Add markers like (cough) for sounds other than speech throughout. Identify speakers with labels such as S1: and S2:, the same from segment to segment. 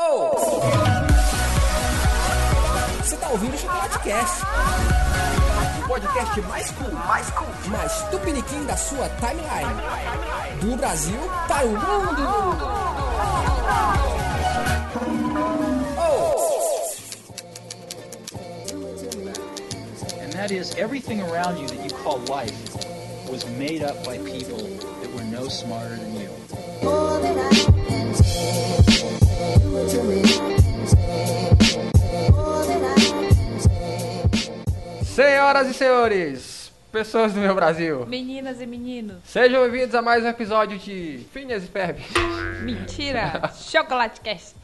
S1: Oh! Você tá ouvindo o Chocolate Cast? O podcast mais cool, mais cool, mais tupiniquim da sua timeline. Do Brasil para o mundo!
S2: And that is everything around you that you call life was made up by people that were no smarter than you.
S3: Senhoras e senhores, pessoas do meu Brasil,
S4: Meninas e meninos,
S3: sejam bem-vindos a mais um episódio de Phineas e Ferb.
S4: mentira! (laughs) Chocolate Cast.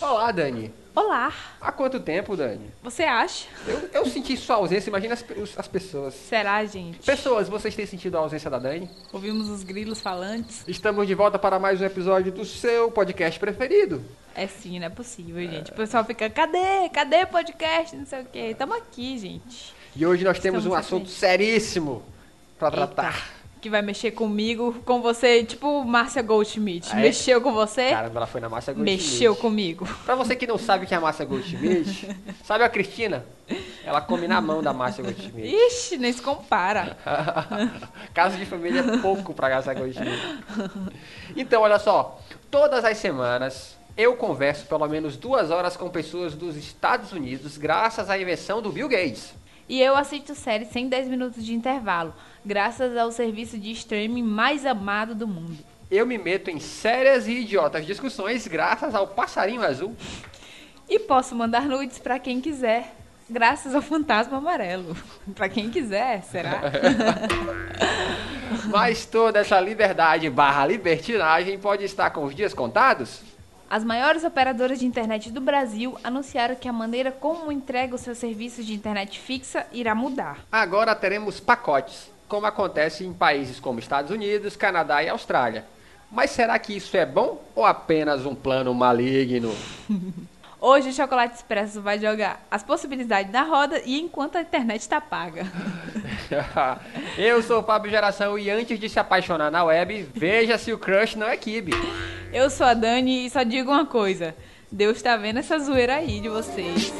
S3: Olá, Dani.
S4: Olá,
S3: Há quanto tempo, Dani?
S4: você acha?
S3: Eu, eu senti sua ausência, imagina as, os- as pessoas.
S4: Será, gente?
S3: Pessoas, vocês têm sentido a ausência da Dani?
S4: Ouvimos os grilos falantes?
S3: Estamos de volta para mais um episódio do seu podcast preferido.
S4: É sim, não é possível, gente. O pessoal fica, cadê? Cadê podcast? Não sei o quê. Tamo aqui, gente.
S3: E hoje nós temos
S4: Estamos
S3: um
S4: aqui.
S3: assunto seríssimo para tratar.
S4: Que vai mexer comigo, com você, tipo Márcia Goldschmidt.
S3: Ah, é?
S4: Mexeu com você?
S3: Caramba, ela foi na Massa Goldschmidt.
S4: Mexeu comigo.
S3: Pra você que não sabe o que é a Massa Goldschmidt, (laughs) sabe a Cristina? Ela come na mão da Massa Goldschmidt.
S4: Ixi, nem se compara. (laughs)
S3: Caso de família é pouco pra com dinheiro. Então, olha só. Todas as semanas eu converso pelo menos duas horas com pessoas dos Estados Unidos graças à invenção do Bill Gates.
S4: E eu assisto séries sem 10 minutos de intervalo, graças ao serviço de streaming mais amado do mundo.
S3: Eu me meto em sérias e idiotas discussões graças ao passarinho azul.
S4: E posso mandar nudes pra quem quiser, graças ao fantasma amarelo. (laughs) Pra quem quiser, será? (laughs)
S3: Mas toda essa liberdade barra libertinagem pode estar com os dias contados?
S4: As maiores operadoras de internet do Brasil anunciaram que a maneira como entrega os seus serviços de internet fixa irá mudar.
S3: Agora teremos pacotes, como acontece em países como Estados Unidos, Canadá e Austrália. Mas será que isso é bom ou apenas um plano maligno? (laughs)
S4: Hoje o Chocolate Expresso vai jogar as possibilidades na roda e enquanto a internet está paga. (laughs)
S3: Eu sou o Fábio Geração e antes de se apaixonar na web, veja se o crush não é kibe.
S4: Eu sou a Dani e só digo uma coisa: Deus tá vendo essa zoeira aí de vocês.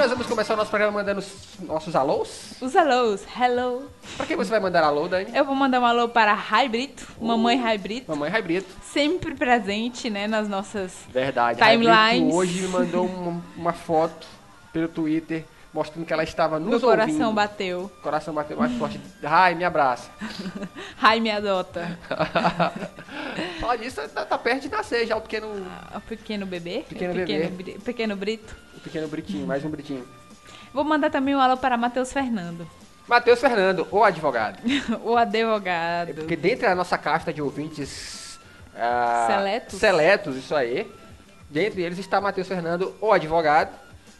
S3: Nós vamos começar o nosso programa mandando os nossos alôs.
S4: Os alôs, hello.
S3: Pra quem você vai mandar alô, Dani?
S4: Eu vou mandar um alô para Rai Brito, mamãe Rai Brito,
S3: Mamãe Raibrito.
S4: sempre presente, né, nas nossas
S3: Verdade.
S4: Timelines.
S3: Raibrito hoje me mandou uma, uma foto pelo Twitter mostrando que ela estava nos
S4: Meu coração
S3: ouvindo.
S4: bateu.
S3: Coração bateu mais forte. Ai, me abraça. (laughs)
S4: Rai me adota. (laughs)
S3: Fala disso, tá, tá perto de nascer já o pequeno,
S4: O pequeno bebê,
S3: Pequeno
S4: o
S3: bebê.
S4: Pequeno Brito.
S3: o pequeno Britinho, mais um Britinho.
S4: Vou mandar também um alô para Matheus Fernando,
S3: Matheus Fernando, o advogado. (laughs)
S4: o advogado.
S3: É Porque dentro da nossa casta de ouvintes ah,
S4: Seletos?
S3: seletos, isso aí, dentre eles está Matheus Fernando, o advogado.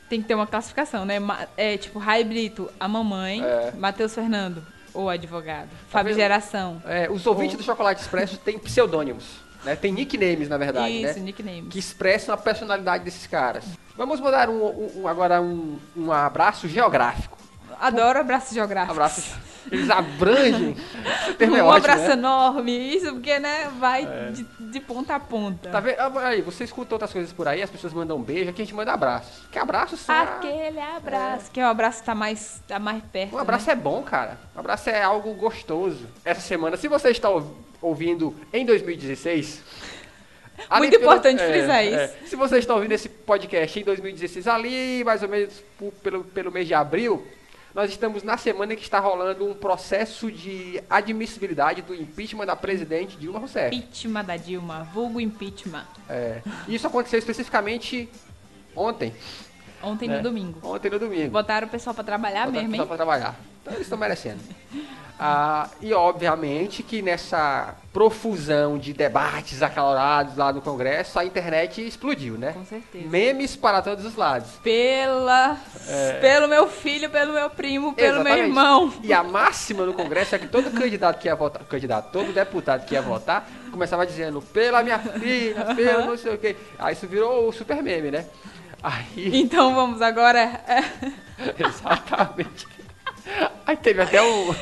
S4: Tem que ter uma classificação, né? É tipo Rai Brito, a mamãe,
S3: É.
S4: Matheus Fernando, o advogado. Fábio
S3: vendo?
S4: Geração.
S3: É, os ouvintes do Chocolate Expresso têm pseudônimos, né? Tem nicknames, na verdade,
S4: Isso,
S3: né?
S4: nicknames.
S3: Que expressam a personalidade desses caras. Vamos mandar um- um- agora um, um abraço geográfico.
S4: Adoro abraços geográficos.
S3: Abraços. Eles abrangem. (laughs) É
S4: um
S3: ótimo,
S4: abraço
S3: né?
S4: enorme, isso porque, né, vai de, de ponta a ponta.
S3: Tá vendo? Ah, Aí, você escuta outras coisas por aí, as pessoas mandam um beijo, aqui a gente manda abraços. Que abraços são.
S4: Aquele abraço, que o abraço tá mais, tá mais perto.
S3: Um abraço é bom, cara. Um abraço é algo gostoso. Essa semana, se você está ouv- ouvindo em 2016. (laughs) ali pelo-
S4: importante frisar isso.
S3: Se você está ouvindo esse podcast em 2016, ali mais ou menos pelo, pelo mês de abril, nós estamos na semana que está rolando um processo de admissibilidade do impeachment da presidente Dilma Rousseff.
S4: Impeachment da Dilma, vulgo impeachment.
S3: É, isso aconteceu especificamente ontem.
S4: Ontem
S3: né?
S4: no domingo.
S3: Ontem no domingo.
S4: Botaram o pessoal pra trabalhar
S3: Botaram
S4: mesmo,
S3: só
S4: hein?
S3: pra trabalhar. Então eles estão merecendo. Ah, e obviamente que nessa profusão de debates acalorados lá no Congresso, a internet explodiu, né?
S4: Com certeza.
S3: Memes para todos os lados.
S4: Pela, Pelo meu filho, pelo meu primo, pelo meu
S3: É. Exatamente.
S4: irmão.
S3: E a máxima no Congresso é que todo candidato que ia votar, candidato, todo deputado que ia votar, começava dizendo, pela minha filha, pelo não sei o quê. Aí isso virou o super meme, né? Aí,
S4: Então vamos agora. é, (laughs)
S3: exatamente. Aí teve até um,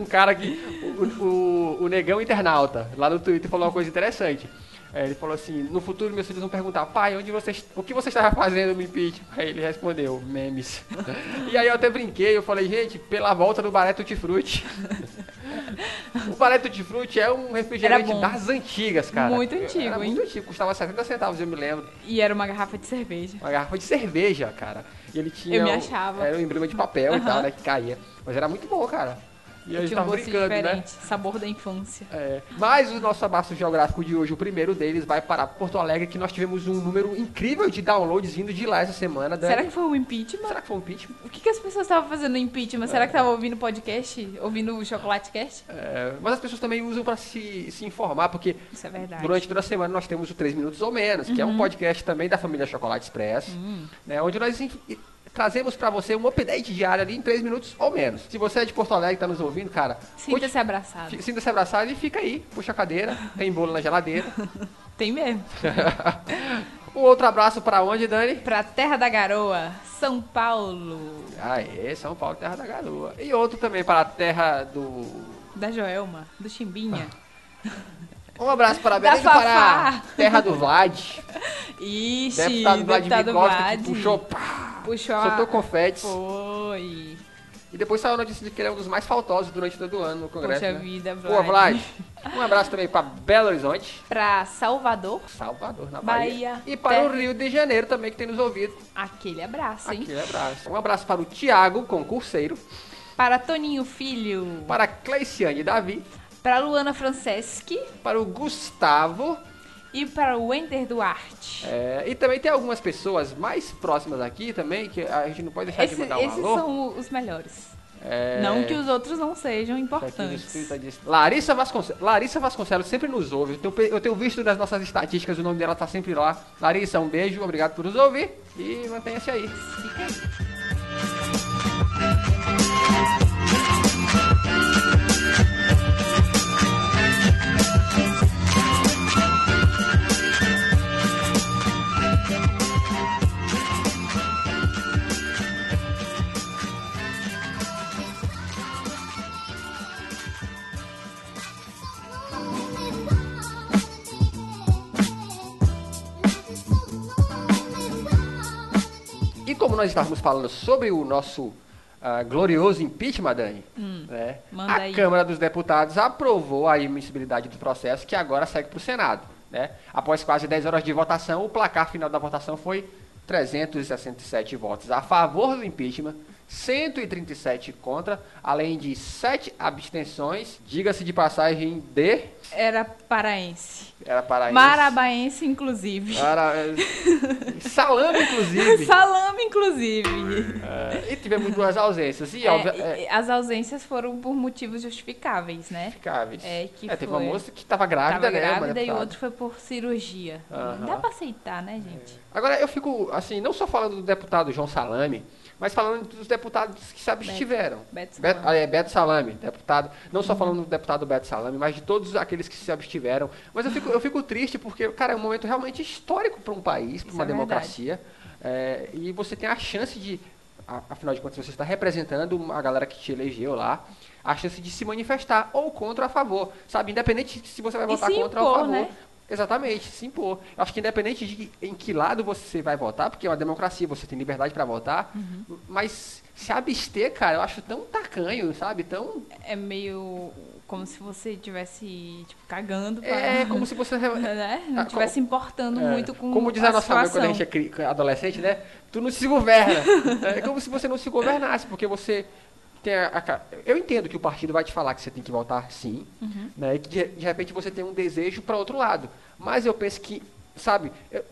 S3: um cara que, o, o, o negão internauta, lá no Twitter, falou uma coisa interessante. É, ele falou assim, no futuro meus filhos vão perguntar, pai, onde você, o que você estava fazendo no impeachment? Aí ele respondeu, memes. (laughs) E aí eu até brinquei, eu falei, gente, pela volta do Baré Tutti Frutti. (laughs) (laughs) o Baré Tutti Frutti é um refrigerante das antigas, cara.
S4: Muito antigo,
S3: Era
S4: hein?
S3: muito antigo, custava 70 centavos, eu me lembro.
S4: E era uma garrafa de cerveja.
S3: Uma garrafa de cerveja, cara. E ele tinha.
S4: Eu me
S3: um-
S4: achava.
S3: Era um emblema de papel e tal, né? Que caía. Mas era muito bom, cara. E a gente
S4: um
S3: tava
S4: gosto
S3: brincando, né?
S4: diferente. Sabor da infância.
S3: É. Mas o nosso abraço geográfico de hoje, o primeiro deles, vai para Porto Alegre, que nós tivemos um número incrível de downloads vindo de lá essa semana. Dani.
S4: Será que foi um impeachment?
S3: Será que foi um impeachment?
S4: O que, que as pessoas estavam fazendo no impeachment? Será que estavam ouvindo podcast? Ouvindo o Chocolate Cast?
S3: É, mas as pessoas também usam para se, se informar, porque
S4: é
S3: durante toda a semana nós temos o 3 Minutos ou Menos, que é
S4: Uhum.
S3: um podcast também da família Chocolate Express, né, onde nós trazemos para você um update diário ali em 3 minutos ou menos. Se você é de Porto Alegre e está nos ouvindo, cara,
S4: Sinta-se abraçado.
S3: Sinta-se abraçado e fica aí, puxa a cadeira, tem bolo na geladeira. (laughs)
S4: Tem mesmo. (laughs)
S3: um outro abraço pra onde, Dani?
S4: Pra Terra da Garoa, São Paulo.
S3: Aê, São Paulo, terra da garoa. E outro também para a terra do...
S4: Da Joelma, do Chimbinha. (laughs)
S3: Um abraço para Belém do Pará, terra do Vlad.
S4: Ixi,
S3: Deputado Vlad
S4: deputado Vlad.
S3: que puxou, pá,
S4: Puxou a...
S3: soltou confetes.
S4: Foi.
S3: E depois saiu a notícia de que ele é um dos mais faltosos durante todo o ano no Congresso,
S4: Poxa
S3: né?
S4: vida,
S3: Boa,
S4: Vlad.
S3: Vlad. Um abraço também para Belo Horizonte,
S4: Pra Salvador,
S3: Salvador, na Bahia.
S4: Bahia.
S3: E para o
S4: Terra.
S3: Rio de Janeiro também, que tem nos ouvido.
S4: aquele abraço, hein?
S3: Aquele abraço. Um abraço para o Tiago, concurseiro.
S4: Para Toninho Filho,
S3: Para Cleiciane Davi.
S4: para Luana Franceschi
S3: Para o Gustavo.
S4: E para o Wender Duarte.
S3: é, e também tem algumas pessoas mais próximas aqui também, que a gente não pode deixar
S4: Esse-
S3: de mandar um
S4: esses
S3: alô.
S4: são os melhores.
S3: É,
S4: Não que os outros não sejam
S3: no
S4: importantes.
S3: Diz- Larissa Vasconcelos. Larissa Vasconcelos sempre nos ouve. Eu tenho, eu tenho visto nas nossas estatísticas, o nome dela tá sempre lá. Larissa, um beijo, obrigado por nos ouvir e mantenha-se aí.
S4: Fica aí.
S3: Nós estávamos falando sobre o nosso ah, glorioso impeachment, Dani, né,
S4: Hum, manda
S3: a
S4: aí.
S3: Câmara dos Deputados aprovou a admissibilidade do processo que agora segue para o Senado. Né? Após quase 10 horas de votação, o placar final da votação foi 367 votos a favor do impeachment, 137 contra, além de 7 abstenções, diga-se de passagem de...
S4: Era paraense.
S3: Era paraense.
S4: Marabaense, inclusive.
S3: Era, (laughs) salame, inclusive.
S4: Salame, inclusive.
S3: É, e tivemos duas ausências. E,
S4: É,
S3: óbvio, é,
S4: as ausências foram por motivos justificáveis, né?
S3: justificáveis.
S4: É, que
S3: teve
S4: foi-
S3: uma moça que estava grávida,
S4: Tava
S3: né?
S4: grávida e outro foi por cirurgia.
S3: Aham.
S4: Dá pra aceitar, né, gente?
S3: Agora, eu fico, assim, não só falando do deputado João Salame, mas falando dos deputados que se abstiveram.
S4: Beto
S3: Beto,
S4: Salame.
S3: ah, é, Beto Salame, deputado. Não só falando do deputado Beto Salame, mas de todos aqueles que se abstiveram. Mas eu fico, eu fico triste porque, cara, é um momento realmente histórico para um país, para uma
S4: é
S3: democracia. É, e você tem a chance de, afinal de contas, você está representando a galera que te elegeu lá, a chance de se manifestar ou contra ou a favor, sabe? Independente de se você vai votar
S4: se
S3: contra ou a
S4: impor,
S3: favor.
S4: né?
S3: Exatamente, se impor. Eu acho que independente de em que lado você vai votar, porque é uma democracia, você tem liberdade para votar,
S4: Uhum.
S3: mas se abster, cara, eu acho tão tacanho, sabe? Tão.
S4: É meio como se você estivesse, tipo, cagando.
S3: É (laughs) como se você.
S4: né? Não
S3: Ah,
S4: estivesse importando
S3: É,
S4: muito com
S3: Como diz a, nossa mãe
S4: situação.
S3: quando a gente é adolescente, né? Tu não se governa. é como se você não se governasse, porque você a, Eu entendo que o partido vai te falar que você tem que votar sim,
S4: Uhum.
S3: né? E que de, de repente você tem um desejo para outro lado. Mas eu penso que, sabe, eu-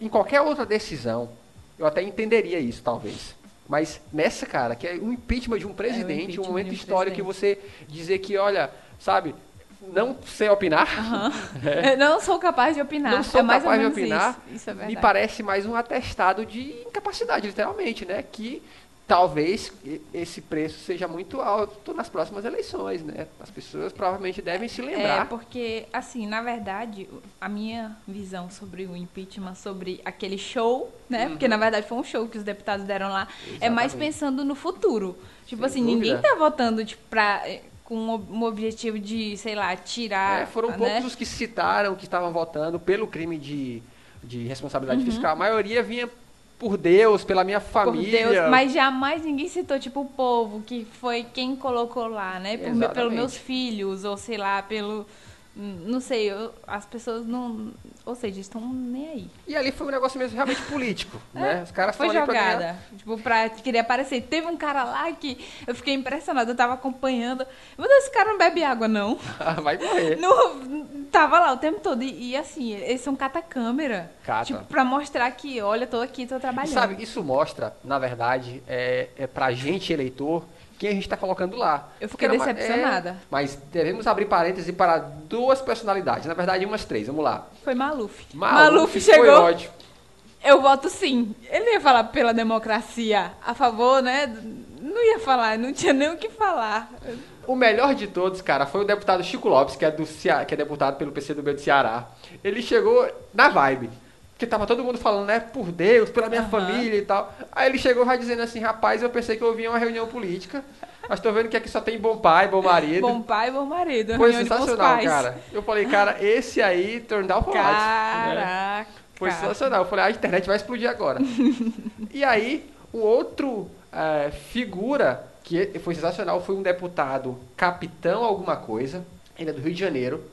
S3: em qualquer outra decisão, eu até entenderia isso, talvez. Mas nessa, cara, que é um impeachment de um presidente, um
S4: impeachment
S3: momento
S4: um
S3: histórico que você dizer que, olha, sabe, não sei opinar, (laughs)
S4: Eu não sou capaz de opinar.
S3: não sou
S4: é
S3: capaz de opinar,
S4: Isso, isso é
S3: me parece mais um atestado de incapacidade, literalmente, né? Que talvez esse preço seja muito alto nas próximas eleições, né? As pessoas provavelmente devem se
S4: É,
S3: lembrar.
S4: porque, assim, na verdade, a minha visão sobre o impeachment, sobre aquele show, né? Porque, na verdade, foi um show que os deputados deram lá, é mais
S3: Uhum. Exatamente.
S4: pensando no futuro. Tipo
S3: Sem
S4: assim, ninguém
S3: dúvida.
S4: tá votando, tipo, pra, eh, com um ob- objetivo de, sei lá, tirar,
S3: É, foram
S4: né?
S3: poucos os que citaram que estavam votando pelo crime de, de responsabilidade fiscal. A maioria vinha por Deus, pela minha
S4: Uhum. Por
S3: família.
S4: Deus, mas jamais ninguém citou, tipo, o povo, que foi quem colocou lá, né? Por, pelos meus filhos, ou sei lá, pelo. Não sei, eu- as pessoas não. Ou seja, estão nem aí.
S3: E ali foi um negócio mesmo realmente político, (laughs) né? Os caras
S4: Foi
S3: ali pra ganhar.
S4: jogada. Tipo, pra querer aparecer. Teve um cara lá que eu fiquei impressionada, eu tava acompanhando. Meu Deus, esse cara não bebe água, não. (laughs)
S3: Vai morrer.
S4: Não, tava lá o tempo todo. E, e assim, eles são cata-câmera.
S3: Cata.
S4: Tipo, pra mostrar que, olha, tô aqui, tô
S3: E
S4: trabalhando.
S3: sabe, isso mostra, na verdade, é, é pra gente, eleitor, quem a gente está colocando lá.
S4: Eu fiquei
S3: Porque era uma-
S4: decepcionada.
S3: é, mas devemos abrir parênteses para duas personalidades. Na verdade, umas três. Vamos lá.
S4: Foi Maluf.
S3: Maluf foi
S4: chegou.
S3: ótimo.
S4: Eu voto sim. Ele ia falar pela democracia, a favor, né? Não ia falar, não tinha nem o que falar.
S3: O melhor de todos, cara, foi o deputado Chico Lopes, que é, do Cea- que é deputado pelo PCdoB do Ceará. Ele chegou na vibe. Porque tava todo mundo falando, né, por Deus, pela minha
S4: Aham.
S3: família e tal. Aí ele chegou já dizendo assim, rapaz, eu pensei que eu vinha uma reunião política, mas tô vendo que aqui só tem bom pai, bom marido.
S4: Bom pai, bom marido.
S3: Foi sensacional, cara. Eu falei, cara, esse aí turned out for what, né?
S4: Caraca.
S3: Foi sensacional. Eu falei, a internet vai explodir agora. (laughs) e aí, o outro eh, figura que foi sensacional foi um deputado capitão alguma coisa, ele é do Rio de Janeiro,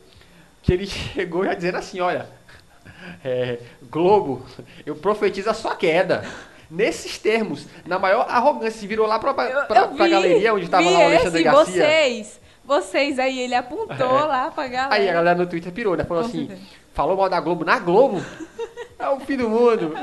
S3: que ele (laughs) chegou já dizendo assim, olha, eh, Globo, eu profetizo a sua queda. Nesses termos, na maior arrogância, se virou lá pra, pra,
S4: Eu,
S3: pra,
S4: eu vi,
S3: galeria onde tava lá o Alexandre
S4: esse,
S3: Garcia.
S4: vocês, vocês aí, ele apontou
S3: É.
S4: lá pra galera.
S3: Aí a galera no Twitter pirou, né? Falou
S4: Com
S3: assim,
S4: certeza.
S3: falou mal da Globo na Globo? É o fim do mundo.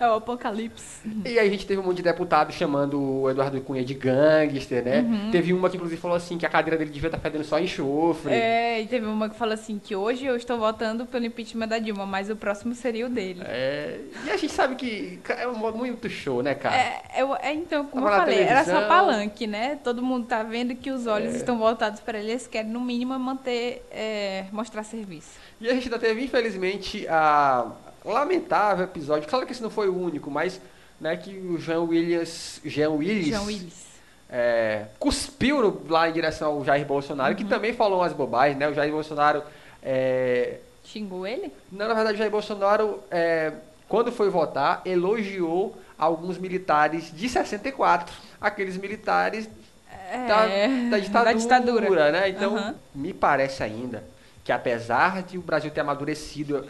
S4: É o apocalipse.
S3: E aí a gente teve um monte de deputado chamando o Eduardo Cunha de gangster, né?
S4: Uhum.
S3: Teve uma que inclusive falou assim que a cadeira dele devia estar fedendo só enxofre.
S4: É, e teve uma que falou assim, que hoje eu estou votando pelo impeachment da Dilma, mas o próximo seria o dele.
S3: É, E a gente sabe que é muito show, né, cara?
S4: É, eu- é, então, como
S3: Tava
S4: eu falei, era só palanque, né? Todo mundo tá vendo que os
S3: É.
S4: olhos estão voltados para ele, eles querem, no mínimo, manter, é, mostrar serviço.
S3: E a gente ainda teve, infelizmente, a lamentável episódio. Claro que esse não foi o único, mas né, que o Jean Williams, Jean Willis,
S4: João Willis.
S3: é, cuspiu no- lá em direção ao Jair Bolsonaro,
S4: Uhum.
S3: que também falou umas bobagens, né? O Jair Bolsonaro é,
S4: Xingou ele?
S3: Não, na verdade, o Jair Bolsonaro, é, quando foi votar, elogiou alguns militares de 64. Aqueles militares da,
S4: É,
S3: da ditadura,
S4: da ditadura.
S3: né? Então,
S4: Aham.
S3: me parece ainda que apesar de o Brasil ter amadurecido,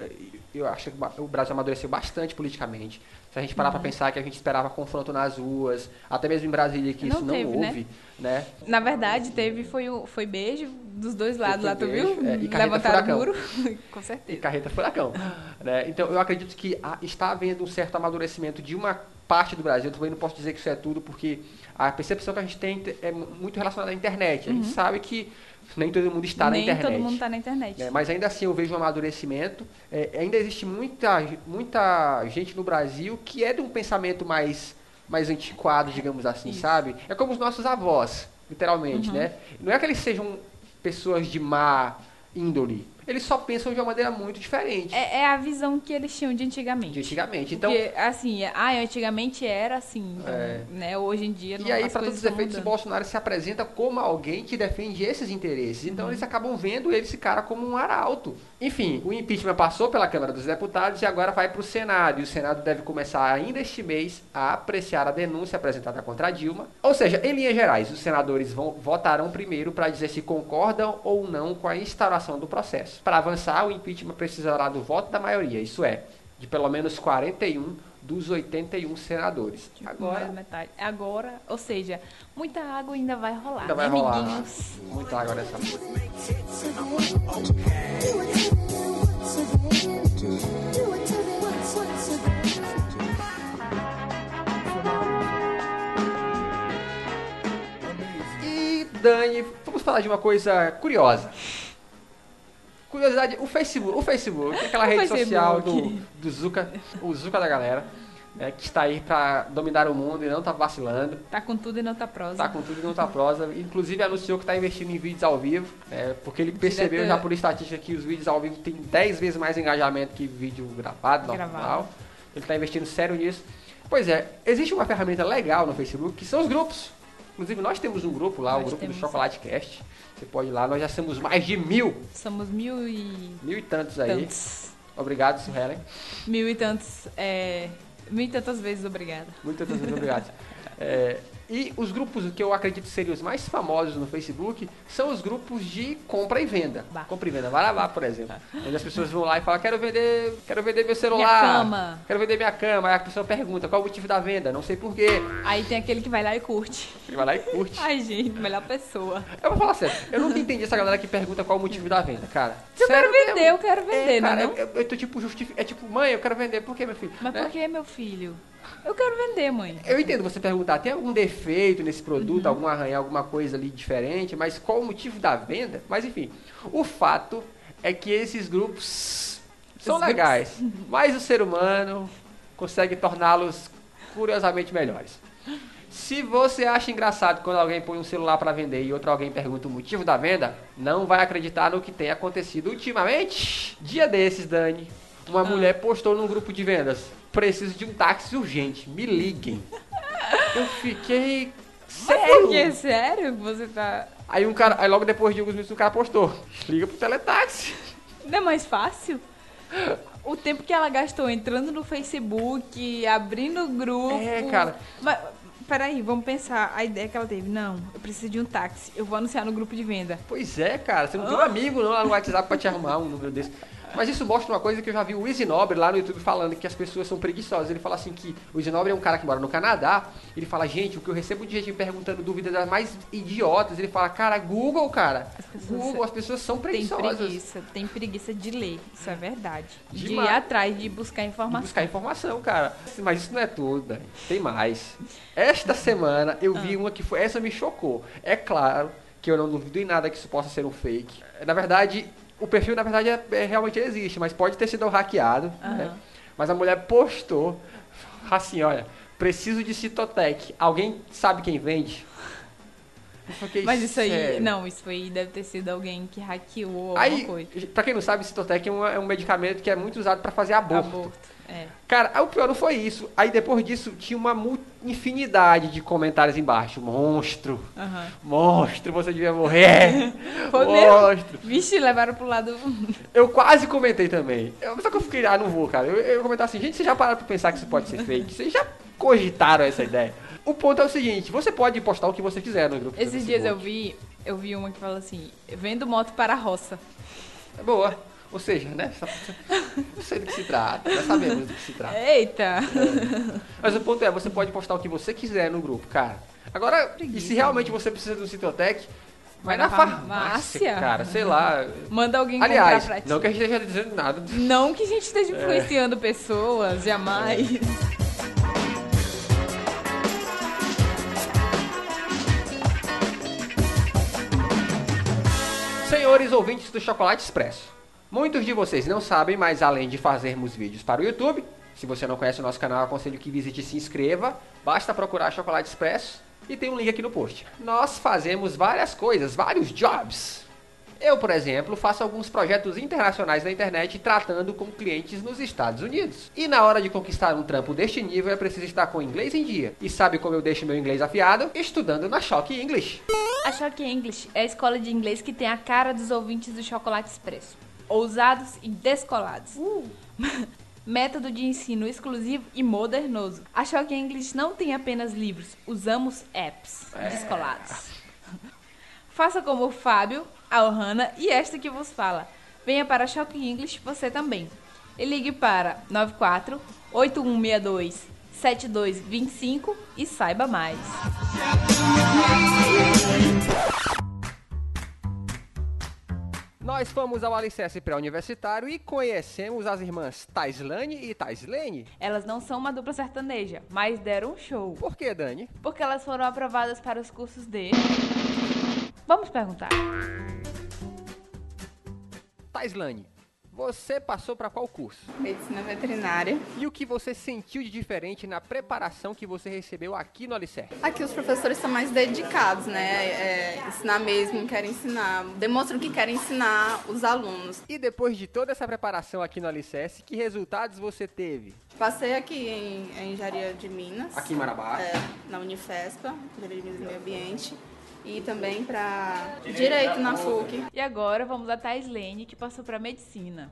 S3: eu- acho que o Brasil amadureceu bastante politicamente. Se a gente parar
S4: Uhum.
S3: para pensar que a gente esperava confronto nas ruas, até mesmo em Brasília, que
S4: Não
S3: isso não
S4: teve, né?
S3: houve, né?
S4: Na verdade, teve, foi, foi beijo dos dois lados lá, tu
S3: beijo,
S4: viu?
S3: é, e
S4: Levantaram o muro. (laughs) Com
S3: e
S4: certeza.
S3: carreta furacão. né? Então, eu acredito que está havendo um certo amadurecimento de uma parte do Brasil. Eu também não posso dizer que isso é tudo, porque a percepção que a gente tem é mu- muito relacionada à internet. A gente sabe que nem todo mundo está.
S4: Nem
S3: na internet.
S4: todo mundo tá na internet.
S3: né? Mas ainda assim eu vejo um amadurecimento. É, ainda existe muita, muita gente no Brasil que é de um pensamento mais, mais antiquado, digamos assim,
S4: Isso.
S3: sabe? É como os nossos avós, literalmente,
S4: Uhum.
S3: né? Não é que eles sejam pessoas de má índole. Eles só pensam de uma maneira muito diferente
S4: É, é a visão que eles tinham de antigamente.
S3: de antigamente. Então,
S4: Porque, assim, ah, antigamente era assim, então,
S3: É.
S4: né? Hoje em dia não
S3: E aí, para todos os efeitos, o
S4: mudando.
S3: Bolsonaro se apresenta como alguém que defende esses interesses. Então,
S4: Uhum.
S3: eles acabam vendo esse cara como um arauto. Enfim, o impeachment passou pela Câmara dos Deputados e agora vai para o Senado. E o Senado deve começar ainda este mês a apreciar a denúncia apresentada contra Dilma. Ou seja, em linhas gerais, os senadores vão, votarão primeiro para dizer se concordam ou não com a instauração do processo. Para avançar, o impeachment precisará do voto da maioria, isso é, de pelo menos 41 dos 81 senadores. Agora,
S4: metade. agora, ou seja, muita água ainda vai rolar.
S3: Ainda vai né,
S4: rolar.
S3: Muita água nessa. E Dani, vamos falar de uma coisa curiosa. Curiosidade, o Facebook, o Facebook, é aquela
S4: O
S3: rede social do,
S4: Facebook.
S3: do Zuka, o Zuka da galera, né, que está aí pra dominar o mundo e não tá vacilando.
S4: Tá com tudo e não tá prosa.
S3: Tá com tudo e não tá prosa. Inclusive anunciou que tá investindo em vídeos ao vivo, né, porque ele percebeu já por estatística que os vídeos ao vivo têm 10 vezes mais engajamento que vídeo gravado, normal.
S4: Gravado.
S3: Ele tá investindo sério nisso. Pois é, existe uma ferramenta legal no Facebook que são os grupos. Inclusive nós temos um grupo lá, o
S4: Nós
S3: grupo
S4: temos.
S3: do Chocolate Cast. Você pode ir lá, nós já somos mais de mil,
S4: Somos mil e
S3: mil e tantos aí.
S4: tantos.
S3: Obrigado, Suhelen.
S4: Mil e tantos. É, mil e tantas vezes obrigada.
S3: Muitas vezes obrigado. (laughs) É, e os grupos que eu acredito serem os mais famosos no Facebook são os grupos de compra e venda.
S4: Bah.
S3: Compra e venda, Varavá, por exemplo. Onde as pessoas vão lá e falam, quero vender, quero vender meu celular.
S4: Minha cama.
S3: Quero vender minha cama. Aí a pessoa pergunta, qual o motivo da venda? Não sei porquê.
S4: Aí tem aquele que vai lá e curte.
S3: Ele vai lá e curte.
S4: Ai, gente, melhor pessoa.
S3: Eu vou falar sério, eu nunca entendi essa galera que pergunta qual o motivo da venda, cara.
S4: Eu
S3: Sério
S4: quero vender, eu quero vender,
S3: é,
S4: não é
S3: cara,
S4: não?
S3: eu, eu tô tipo justificando. É tipo, mãe, eu quero vender, por quê, meu filho?
S4: Mas
S3: Né?
S4: por que, meu filho? Eu quero vender, mãe.
S3: Eu entendo você perguntar, tem algum defeito nesse produto,
S4: Uhum.
S3: algum arranhão, alguma coisa ali diferente, mas qual o motivo da venda? Mas enfim, o fato é que esses grupos são
S4: Os grupos.
S3: legais, (laughs) mas o ser humano consegue torná-los curiosamente melhores. Se você acha engraçado quando alguém põe um celular para vender e outro alguém pergunta o motivo da venda, não vai acreditar no que tem acontecido ultimamente. Dia desses, Dani, uma mulher postou num grupo de vendas: preciso de um táxi urgente, me liguem. Eu fiquei sério.
S4: Que? Sério? Você tá.
S3: Aí um cara, aí logo depois de alguns minutos o cara postou: liga pro teletaxi.
S4: Não é mais fácil? O tempo que ela gastou entrando no Facebook, abrindo o grupo.
S3: É, cara.
S4: Mas, peraí, vamos pensar. A ideia que ela teve. Não, eu preciso de um táxi. Eu vou anunciar no grupo de venda.
S3: Pois é, cara, você não tem um amigo não lá no WhatsApp pra te arrumar um número desse. Mas isso mostra uma coisa que eu já vi o Easy Nobre lá no YouTube falando que as pessoas são preguiçosas. Ele fala assim que o Easy Nobre é um cara que mora no Canadá. Ele fala, gente, o que eu recebo de gente perguntando dúvidas das mais idiotas. Ele fala, cara, Google, cara.
S4: pessoas
S3: Google, as pessoas são
S4: Tem
S3: preguiçosas.
S4: preguiça, tem preguiça de ler. Isso é verdade. De
S3: Demais.
S4: ir atrás, de buscar informação.
S3: buscar informação, cara. Mas isso não é tudo, Dani. tem mais. Esta semana eu vi uma que foi. Essa me chocou. É claro que eu não duvido em nada que isso possa ser um fake. Na verdade, o perfil, na verdade, é, é- realmente existe, mas pode ter sido hackeado. Né?
S4: Aham.
S3: Mas a mulher postou assim: olha, preciso de Citotec. Alguém sabe quem vende? Fiquei,
S4: Mas isso aí,
S3: "Sério?"
S4: não, isso aí deve ter sido alguém que hackeou alguma
S3: Aí,
S4: coisa.
S3: pra quem não sabe, Citotec é um, é um medicamento que é muito usado pra fazer aborto.
S4: Aborto. É.
S3: Cara, o pior não foi isso. Aí depois disso tinha uma infinidade de comentários embaixo. Monstro,
S4: Aham.
S3: monstro, você devia morrer. (laughs)
S4: Foi mesmo?
S3: monstro.
S4: Vixe, levaram pro lado.
S3: Eu quase comentei também. Eu, só que eu fiquei, ah, não vou, cara. Eu, eu comentar assim, gente, vocês já pararam pra pensar que isso pode ser fake? Vocês já cogitaram essa ideia? O ponto é o seguinte, você pode postar o que você quiser no grupo.
S4: Esses dias eu vi, eu vi uma que fala assim: vendo moto para a roça.
S3: É boa. Ou seja, né? Não sei do que se trata, já sabemos do que se trata.
S4: Eita!
S3: Mas o ponto é, você pode postar o que você quiser no grupo, cara. Agora, e
S4: Preguiça,
S3: se realmente você precisa do Citotec, vai
S4: Vai
S3: na farmácia,
S4: farmácia.
S3: cara, sei lá.
S4: Manda alguém
S3: Aliás,
S4: comprar pra ti.
S3: não que a gente esteja dizendo nada.
S4: Não que a gente esteja
S3: É.
S4: influenciando pessoas, jamais.
S3: Senhores ouvintes do Chocolate Expresso, muitos de vocês não sabem, mas além de fazermos vídeos para o YouTube, se você não conhece o nosso canal, aconselho que visite e se inscreva. Basta procurar Chocolate Expresso e tem um link aqui no post. Nós fazemos várias coisas, vários jobs. Eu, por exemplo, faço alguns projetos internacionais na internet tratando com clientes nos Estados Unidos. E na hora de conquistar um trampo deste nível é preciso estar com o inglês em dia. E sabe como eu deixo meu inglês afiado? Estudando na Shock English.
S4: A Choque English é a escola de inglês que tem a cara dos ouvintes do Chocolate Expresso. Ousados e descolados. (laughs) Método de ensino exclusivo e modernoso. A Choque English não tem apenas livros, usamos apps descolados. (laughs) Faça como o Fábio, a Ohana e esta que vos fala. Venha para a Choque English você também. E ligue para 94 8162 7225 e saiba mais.
S3: Nós fomos ao Alicerce Pré-Universitário e conhecemos as irmãs Taislane e Taislene.
S4: Elas não são uma dupla sertaneja, mas deram um show.
S3: Por que, Dani?
S4: Porque elas foram aprovadas para os cursos de Vamos perguntar.
S3: Taislane, você passou para qual curso?
S5: Medicina veterinária.
S3: E o que você sentiu de diferente na preparação que você recebeu aqui no Alicerce?
S5: Aqui os professores são mais dedicados, né? É, ensinar mesmo, querem ensinar. Demonstram que querem ensinar os alunos.
S3: E depois de toda essa preparação aqui no Alicerce, que resultados você teve?
S5: Passei aqui em, em Engenharia de Minas.
S3: Aqui em Marabá.
S5: é, na Unifespa, Engenharia de Minas e Meio Ambiente. E também para Direito na FUC.
S4: E agora vamos a Taislene, que passou para medicina.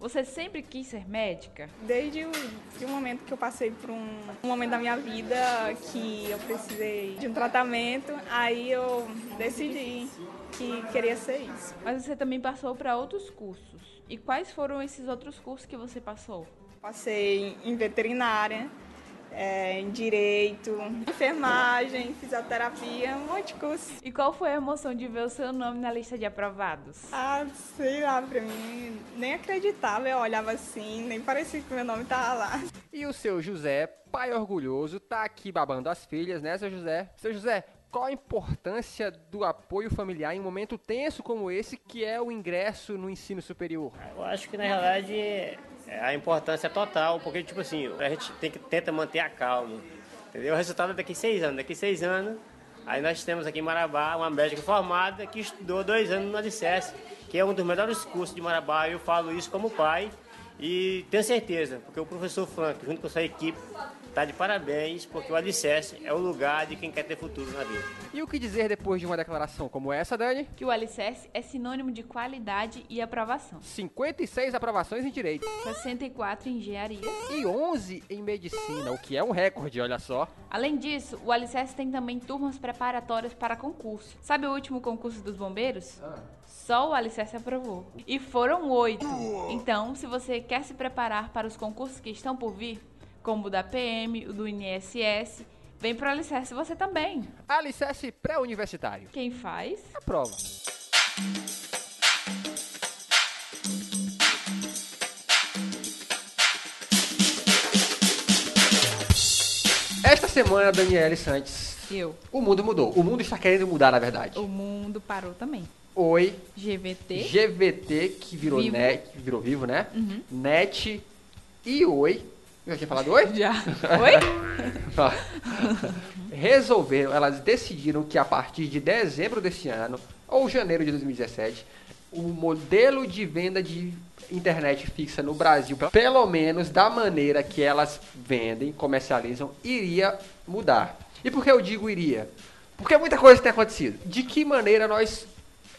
S4: Você sempre quis ser médica?
S6: Desde o, de um momento que eu passei por um, um momento da minha vida que eu precisei de um tratamento, aí eu decidi que queria ser isso.
S4: Mas você também passou para outros cursos. E quais foram esses outros cursos que você passou?
S6: Passei em veterinária, é, em direito, enfermagem, fisioterapia, um monte de curso.
S4: E qual foi a emoção de ver o seu nome na lista de aprovados?
S6: Ah, sei lá, pra mim, nem acreditava, eu olhava assim, nem parecia que meu nome tava lá.
S3: E o seu José, pai orgulhoso, tá aqui babando as filhas, né, seu José? Seu José, qual a importância do apoio familiar em um momento tenso como esse, que é o ingresso no ensino superior?
S7: Eu acho que na realidade a importância é total, porque tipo assim, a gente tem que tenta manter a calma. Entendeu? O resultado é daqui seis anos. Daqui seis anos, aí nós temos aqui em Marabá uma médica formada que estudou dois anos no Alicerce, que é um dos melhores cursos de Marabá. Eu falo isso como pai e tenho certeza, porque o professor Frank, junto com a sua equipe, está de parabéns, porque o Alicerce é o lugar de quem quer ter futuro na vida.
S3: E o que dizer depois de uma declaração como essa, Dani?
S4: Que o Alicerce é sinônimo de qualidade e aprovação.
S3: 56 aprovações em direito
S4: 64 em engenharia.
S3: e 11 em medicina, o que é um recorde, olha só.
S4: Além disso, o Alicerce tem também turmas preparatórias para concurso. Sabe o último concurso dos bombeiros? Só o Alicerce aprovou. E foram oito. Então, se você quer se preparar para os concursos que estão por vir, como o da PM, o do INSS, vem pro Alicerce você também.
S3: Alicerce pré-universitário.
S4: Quem faz?
S3: Aprova. Esta semana, Daniele Santos,
S4: Eu.
S3: o mundo mudou. O mundo está querendo mudar, na verdade.
S4: O mundo parou também.
S3: Oi,
S4: GVT.
S3: GVT, que virou
S4: Vivo.
S3: net, que virou vivo, né? Net e Oi. Eu já tinha falado Oi?
S4: Já. (laughs) Oi? (laughs)
S3: resolveram, elas decidiram que a partir de dezembro desse ano, ou janeiro de 2017, o modelo de venda de internet fixa no Brasil, pelo menos da maneira que elas vendem, comercializam, iria mudar. E por que eu digo iria? Porque muita coisa tem acontecido. De que maneira nós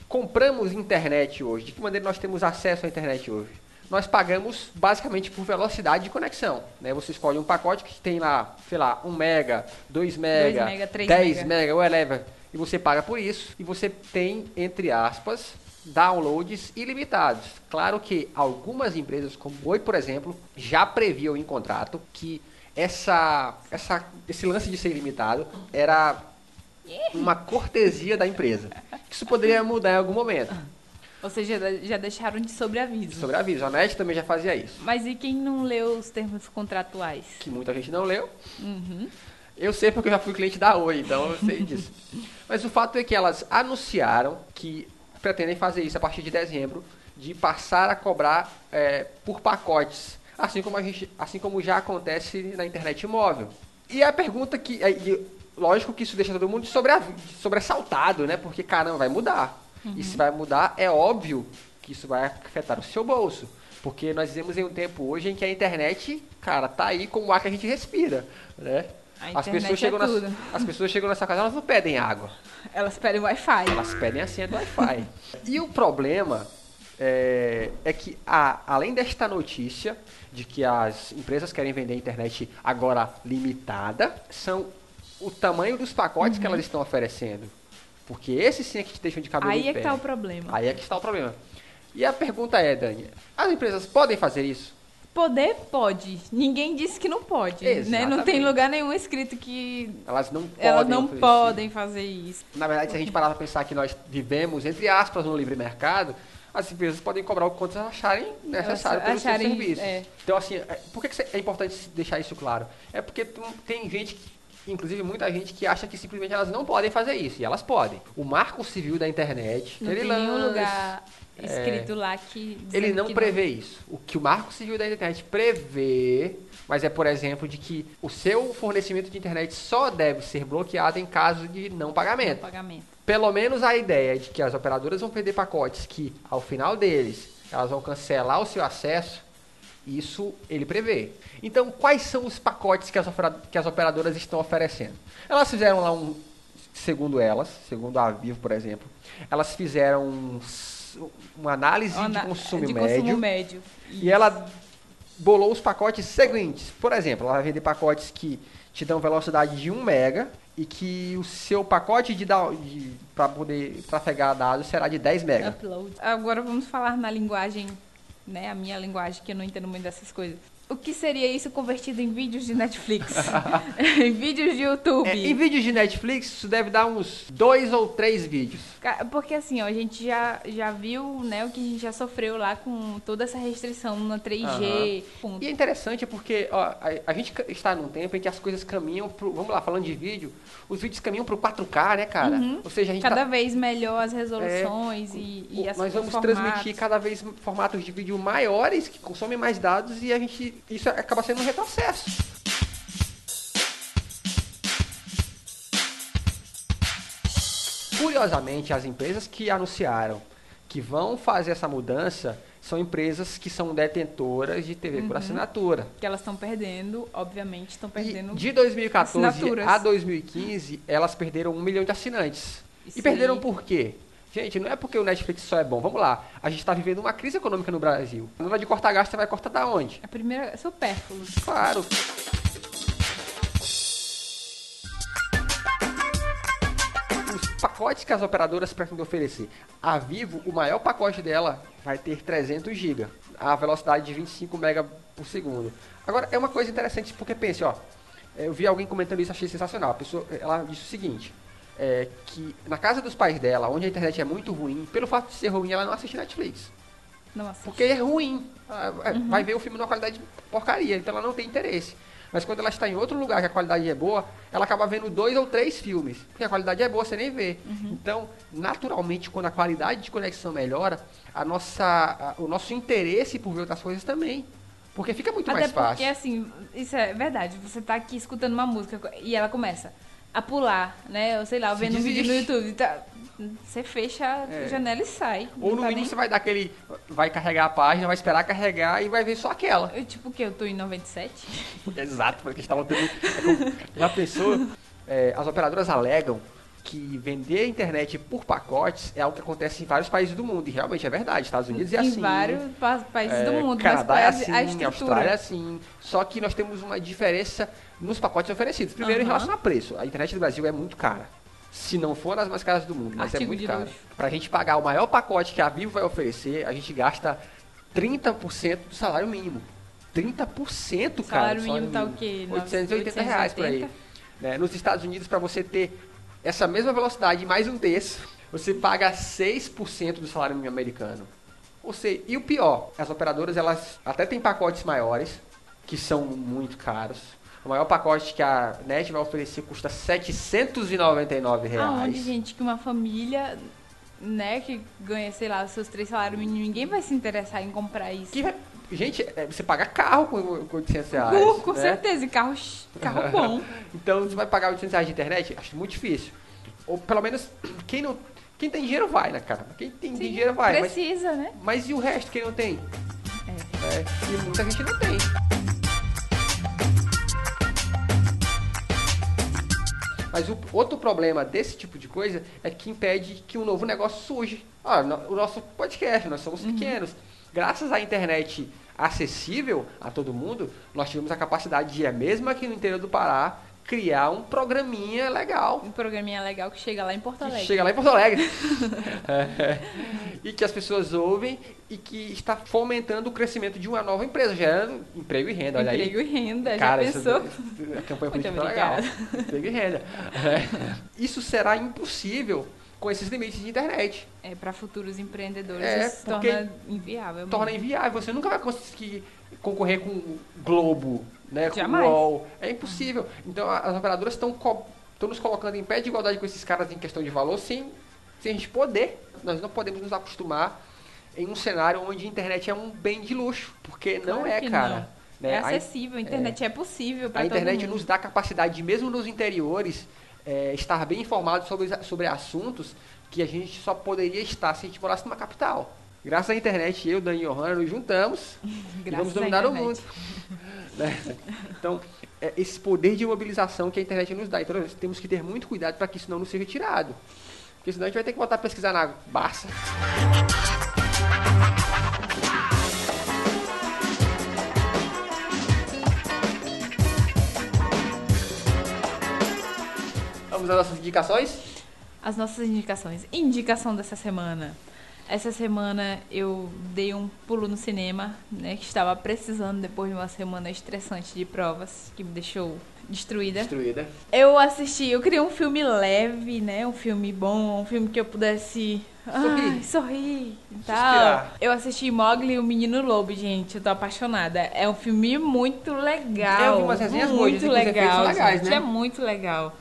S3: compramos internet hoje? De que maneira nós temos acesso à internet hoje? Nós pagamos basicamente por velocidade de conexão. Né? Você escolhe um pacote que tem lá, sei lá, 1 mega, 2 mega,
S4: mega, 3
S3: 10
S4: mega.
S3: mega, whatever. E você paga por isso. E você tem, entre aspas, downloads ilimitados. Claro que algumas empresas, como Oi, por exemplo, já previam em contrato que essa, essa, esse lance de ser ilimitado era uma cortesia da empresa. Isso poderia mudar em algum momento.
S4: Ou seja, já deixaram de sobreaviso.
S3: Sobre aviso, a NET também já fazia isso.
S4: Mas e quem não leu os termos contratuais?
S3: Que muita gente não leu.
S4: Uhum.
S3: Eu sei porque eu já fui cliente da Oi, então eu sei disso. Mas o fato é que elas anunciaram que pretendem fazer isso a partir de dezembro, de passar a cobrar é, por pacotes, assim como, gente, assim como já acontece na internet móvel. E a pergunta que. Lógico que isso deixa todo mundo sobre, sobressaltado, né? Porque, caramba, vai mudar. E se vai mudar, é óbvio que isso vai afetar o seu bolso. Porque nós vivemos em um tempo hoje em que a internet, cara, tá aí como o ar que a gente respira, né?
S4: A
S3: As pessoas,
S4: é
S3: chegam nas,
S4: tudo.
S3: as pessoas chegam nessa casa, elas não pedem água.
S4: Elas pedem Wi-Fi.
S3: Elas pedem a senha do Wi-Fi. e o problema é, é que, a- além desta notícia de que as empresas querem vender a internet agora limitada, são o tamanho dos pacotes que elas estão oferecendo. Porque esses sim é que te deixam de cabelo
S4: Aí é que
S3: pé.
S4: tá o problema.
S3: Aí é que está o problema. E a pergunta é, Dani, as empresas podem fazer isso?
S4: Poder pode. Ninguém disse que não pode. Né? Não
S3: Exatamente.
S4: tem lugar nenhum escrito que
S3: Elas não podem
S4: elas não
S3: fazer isso.
S4: podem fazer isso.
S3: Na verdade, se a gente parar para pensar que nós vivemos, entre aspas, no livre mercado, as empresas podem cobrar o quanto elas acharem necessário pelos
S4: acharem,
S3: seus serviços.
S4: é.
S3: Então, assim, é- por que, que é importante deixar isso claro? É porque tem gente que inclusive muita gente que acha que simplesmente elas não podem fazer isso, e elas podem. O Marco Civil da internet,
S4: Não
S3: ele
S4: tem nenhum
S3: lança-
S4: lugar escrito lá que.
S3: ele não
S4: que
S3: prevê isso. O que o Marco Civil da Internet prevê, mas é, por exemplo, de que o seu fornecimento de internet só deve ser bloqueado em caso de não pagamento.
S4: Pagamento.
S3: Pelo menos a ideia de que as operadoras vão perder pacotes que, ao final deles, elas vão cancelar o seu acesso, isso ele prevê. Então, quais são os pacotes que as, que as operadoras estão oferecendo? Elas fizeram lá um, segundo elas, segundo a Vivo, por exemplo, elas fizeram um uma análise de
S4: Ana-
S3: consumo
S4: de
S3: médio.
S4: consumo médio.
S3: E ela bolou os pacotes seguintes. Por exemplo, ela vai vender pacotes que te dão velocidade de 1 mega e que o seu pacote de, de para poder trafegar dados será de 10 mega.
S4: Upload. Agora vamos falar na linguagem, né? A minha linguagem, que eu não entendo muito dessas coisas. O que seria isso convertido em vídeos de Netflix? (laughs) em vídeos de YouTube?
S3: É, em vídeos de Netflix, isso deve dar uns dois ou três vídeos.
S4: Porque assim, ó, a gente já, já viu, né, o que a gente já sofreu lá com toda essa restrição na 3G. com-
S3: E é interessante porque ó, a, a gente está num tempo em que as coisas caminham pro. Vamos lá, falando de vídeo, os vídeos caminham pro 4K, né, cara? Ou seja, a gente
S4: Uhum. Cada
S3: tá-
S4: vez melhor as resoluções e, e as
S3: nós vamos
S4: formatos.
S3: transmitir cada vez formatos de vídeo maiores que consomem mais dados e a gente isso acaba sendo um retrocesso. Curiosamente, as empresas que anunciaram que vão fazer essa mudança são empresas que são detentoras de TV
S4: Uhum.
S3: por assinatura.
S4: Que elas estão perdendo, obviamente, estão
S3: E
S4: perdendo.
S3: de 2014
S4: assinaturas.
S3: a 2015, elas perderam um milhão de assinantes. E
S4: Sim.
S3: perderam por quê? Gente, não é porque o Netflix só é bom. Vamos lá. A gente está vivendo uma crise econômica no Brasil. Na hora de cortar gasto, você vai cortar da onde?
S4: A primeira, supérfluo.
S3: Claro. Os pacotes que as operadoras pretendem oferecer. A Vivo, o maior pacote dela vai ter 300 GB, a velocidade de 25 MB por segundo. Agora, é uma coisa interessante porque pense, ó, eu vi alguém comentando isso, achei sensacional. A pessoa, ela disse o seguinte, é, que na casa dos pais dela, onde a internet é muito ruim, pelo fato de ser ruim, ela não assiste Netflix.
S4: Nossa.
S3: Porque é ruim. Ela é, Vai ver o filme numa qualidade porcaria, então ela não tem interesse. Mas quando ela está em outro lugar que a qualidade é boa, ela acaba vendo dois ou três filmes. Porque a qualidade é boa, você nem vê. Então, naturalmente, quando a qualidade de conexão melhora, a nossa, a- o nosso interesse por ver outras coisas também. Porque fica muito
S4: Até
S3: mais
S4: porque,
S3: fácil.
S4: assim, isso é verdade. Você tá aqui escutando uma música e ela começa a pular, né? Ou sei lá,
S3: Se
S4: vendo um vídeo no
S3: desiste.
S4: YouTube. Tá, você fecha a
S3: É.
S4: janela e sai.
S3: Ou no
S4: tá
S3: mínimo
S4: nem-
S3: você vai dar aquele. Vai carregar a página, vai esperar carregar e vai ver só aquela.
S4: Eu, tipo, o que? Eu tô em 97? (laughs)
S3: Exato, porque estavam tendo. é Já pensou? É, as operadoras alegam que vender a internet por pacotes é algo que acontece em vários países do mundo. E realmente é verdade. Estados Unidos é
S4: em
S3: assim.
S4: vários pa- países do
S3: é,
S4: mundo.
S3: Canadá é
S4: qual
S3: assim,
S4: a
S3: a
S4: estrutura?
S3: Austrália é assim. Só que nós temos uma diferença nos pacotes oferecidos. Primeiro, em
S4: Aham.
S3: relação a preço. A internet do Brasil é muito cara. Se não for nas mais caras do mundo, mas é
S4: Artigo
S3: muito
S4: de
S3: cara.
S4: luxo.
S3: Pra gente pagar o maior pacote que a Vivo vai oferecer, a gente gasta 30% do salário mínimo. 30%, cara.
S4: Salário
S3: do
S4: mínimo tá o quê?
S3: 880 reais por aí. Né, Nos Estados Unidos, para você ter essa mesma velocidade mais um terço, você paga 6% do salário mínimo americano. Ou seja, e o pior, as operadoras elas até têm pacotes maiores, que são muito caros. O maior pacote que a NET vai oferecer custa 799 reais.
S4: Aonde, gente, que uma família, né, que ganha, sei lá, os seus três salários mínimos, ninguém vai se interessar em comprar isso.
S3: Que vai- gente, é, você paga carro com, com 800 reais.
S4: Com, com
S3: né?
S4: certeza, e carro, carro bom. (laughs)
S3: Então você vai pagar 800 reais de internet? Acho muito difícil. Ou pelo menos, quem não. Quem tem dinheiro vai, né, cara? Quem tem
S4: Sim,
S3: dinheiro vai. Mas,
S4: Precisa, né?
S3: mas e o resto, quem não tem? É, e muita gente não tem. Mas o outro problema desse tipo de coisa é que impede que um novo negócio surja. Ah, no- o nosso podcast, nós somos pequenos. Graças à internet acessível a todo mundo, nós tivemos a capacidade de, mesmo aqui no interior do Pará, criar um programinha legal.
S4: Um programinha legal que chega lá em Porto Alegre.
S3: chega lá em Porto Alegre. É. (laughs) (laughs) E que as pessoas ouvem e que está fomentando o crescimento de uma nova empresa, gerando emprego e renda. Olha
S4: Emprego
S3: aí.
S4: e renda,
S3: Cara,
S4: já
S3: isso-
S4: pensou?
S3: a campanha política tá legal. Emprego e renda. (laughs) É. Isso será impossível com esses limites de internet.
S4: É, para futuros empreendedores
S3: É,
S4: isso torna inviável.
S3: Torna
S4: mesmo.
S3: inviável. Você nunca vai conseguir concorrer com o Globo, né? Com o UOL. É impossível. Então as operadoras estão nos colocando em pé de igualdade com esses caras em questão de valor sem, sem a gente poder. Nós não podemos nos acostumar em um cenário onde a internet é um bem de luxo. Porque não
S4: Claro
S3: é,
S4: que
S3: cara.
S4: não.
S3: Né?
S4: É acessível, a internet é, possível para
S3: a internet nos dá capacidade de, mesmo nos interiores, é, estar bem informado sobre, sobre assuntos que a gente só poderia estar se a gente morasse numa capital. Graças à internet, eu, Dan e Johanna, nos juntamos (laughs) e vamos dominar o mundo. (laughs) Né? Então, é esse poder de mobilização que a internet nos dá. Então, nós temos que ter muito cuidado para que isso não nos seja tirado. Porque senão a gente vai ter que voltar a pesquisar na Barça. Vamos às nossas indicações?
S4: As nossas indicações. Indicação dessa semana. Essa semana eu dei um pulo no cinema, né? Que estava precisando depois de uma semana estressante de provas, que me deixou destruída.
S3: Destruída.
S4: Eu assisti, eu queria um filme leve, né? Um filme bom, um filme que eu pudesse
S3: Sorrir.
S4: ai, sorrir e tal.
S3: Suspirar.
S4: Eu assisti Mogli e o Menino Lobo, gente. Eu tô apaixonada. É um filme muito legal.
S3: Eu vi umas resenhas boas,
S4: muito
S3: efeitos
S4: legal,
S3: legais,
S4: gente.
S3: né?
S4: É muito legal.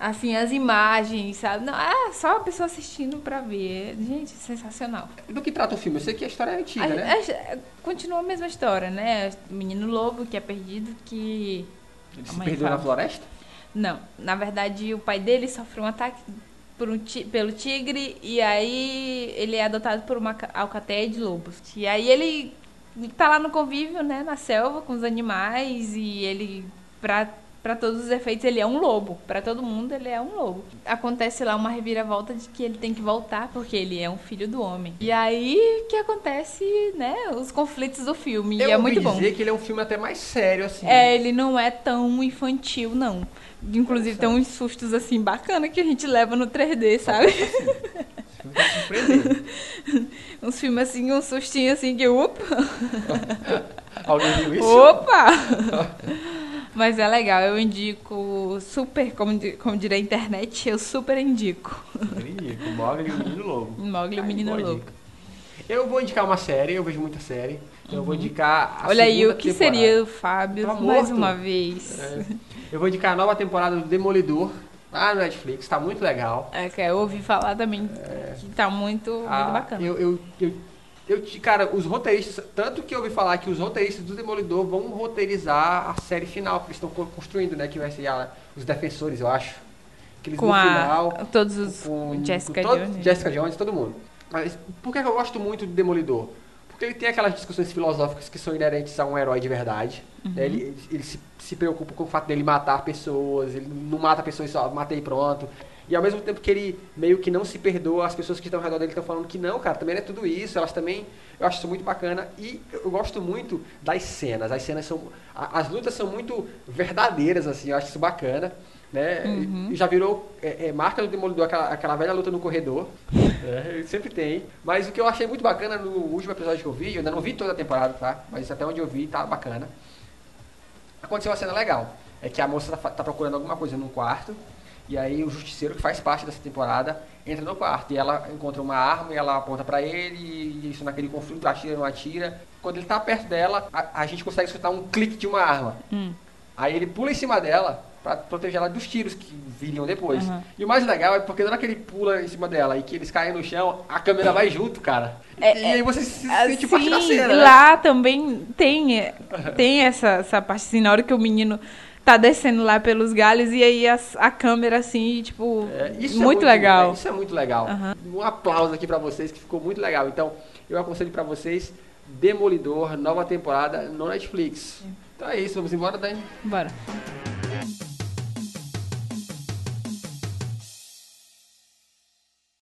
S4: Assim, as imagens, sabe? Não, é só a pessoa assistindo pra ver. Gente, sensacional.
S3: Do que trata o filme? Eu sei que a história é antiga,
S4: A-
S3: né?
S4: a- continua a mesma história, né? O menino lobo que é perdido, que.
S3: Ele se perdeu na
S4: fala.
S3: floresta?
S4: Não, na verdade o pai dele sofreu um ataque por um ti- pelo tigre e aí ele é adotado por uma ca- alcateia de lobos. E aí ele tá lá no convívio, né, na selva com os animais e ele pra Pra todos os efeitos, ele é um lobo. Pra todo mundo, ele é um lobo. Acontece lá uma reviravolta de que ele tem que voltar, porque ele é um filho do homem. E aí que acontece, né, os conflitos do filme.
S3: Eu
S4: e é muito bom.
S3: dizer que ele é um filme até mais sério, assim.
S4: É, ele não é tão infantil, não. Inclusive tem uns sustos assim bacana que a gente leva no 3D, sabe?
S3: Surpreendente. (laughs)
S4: Uns filmes assim, um sustinho assim que, opa! (laughs)
S3: Alguém viu isso?
S4: Opa! (laughs) Mas é legal, eu indico super, como, como diria a internet, eu super indico.
S3: Indico, Mogli e o Menino Lobo.
S4: Mogli e o
S3: Ai,
S4: Menino
S3: boa
S4: Lobo.
S3: Eu vou indicar uma série, eu vejo muita série. Eu vou indicar a
S4: Uhum. Olha aí, o que
S3: temporada.
S4: seria o Fábio
S3: Tá
S4: mais uma vez?
S3: É. Eu vou indicar a nova temporada do Demolidor, lá no Netflix, tá muito legal.
S4: É, que eu ouvi falar também que tá muito, muito
S3: Ah,
S4: bacana.
S3: Eu, eu, eu, eu cara, os roteiristas, tanto que eu ouvi falar que os roteiristas do Demolidor vão roteirizar a série final, que eles estão co- construindo, né? Que vai ser a- os defensores, eu acho. Que eles
S4: Com
S3: no
S4: a,
S3: final.
S4: todos os
S3: com,
S4: Jessica
S3: com todo-
S4: Jones.
S3: Jessica Jones, todo mundo. Mas por que eu gosto muito do Demolidor? Porque ele tem aquelas discussões filosóficas que são inerentes a um herói de verdade.
S4: Uhum.
S3: né? Ele, ele se, se preocupa com o fato dele matar pessoas, ele não mata pessoas só, matei e pronto. E ao mesmo tempo que ele meio que não se perdoa, as pessoas que estão ao redor dele estão falando que não, cara, também não é tudo isso, elas também. Eu acho isso muito bacana. E eu gosto muito das cenas. As cenas são. As lutas são muito verdadeiras, assim, eu acho isso bacana. Né?
S4: Uhum.
S3: E Já virou é, é, marca do Demolidor aquela, aquela velha luta no corredor. É, (laughs) sempre tem. Mas o que eu achei muito bacana no último episódio que eu vi, eu ainda não vi toda a temporada, tá? Mas até onde eu vi tá bacana. Aconteceu uma cena legal. É que a moça tá, tá procurando alguma coisa num quarto. E aí o justiceiro, que faz parte dessa temporada, entra no quarto. E ela encontra uma arma e ela aponta pra ele. E isso naquele conflito, atira, não atira. Quando ele tá perto dela, a, a gente consegue escutar um clique de uma arma.
S4: Hum.
S3: Aí ele pula em cima dela pra proteger ela dos tiros que viriam depois.
S4: Aham.
S3: E o mais legal é porque na hora que ele pula em cima dela e que eles caem no chão, a câmera vai junto, cara.
S4: É,
S3: e aí você se sente parte da
S4: Assim,
S3: cena, né?
S4: lá também tem, tem essa, essa parte assim, na hora que o menino tá descendo lá pelos galhos e aí as- a, câmera assim, tipo,
S3: É, isso é
S4: muito, legal.
S3: é, isso é muito legal.
S4: Aham.
S3: Um aplauso aqui pra vocês que ficou muito legal. Então, eu aconselho pra vocês Demolidor, nova temporada no Netflix. Então é isso, vamos embora, Dani?
S4: Bora.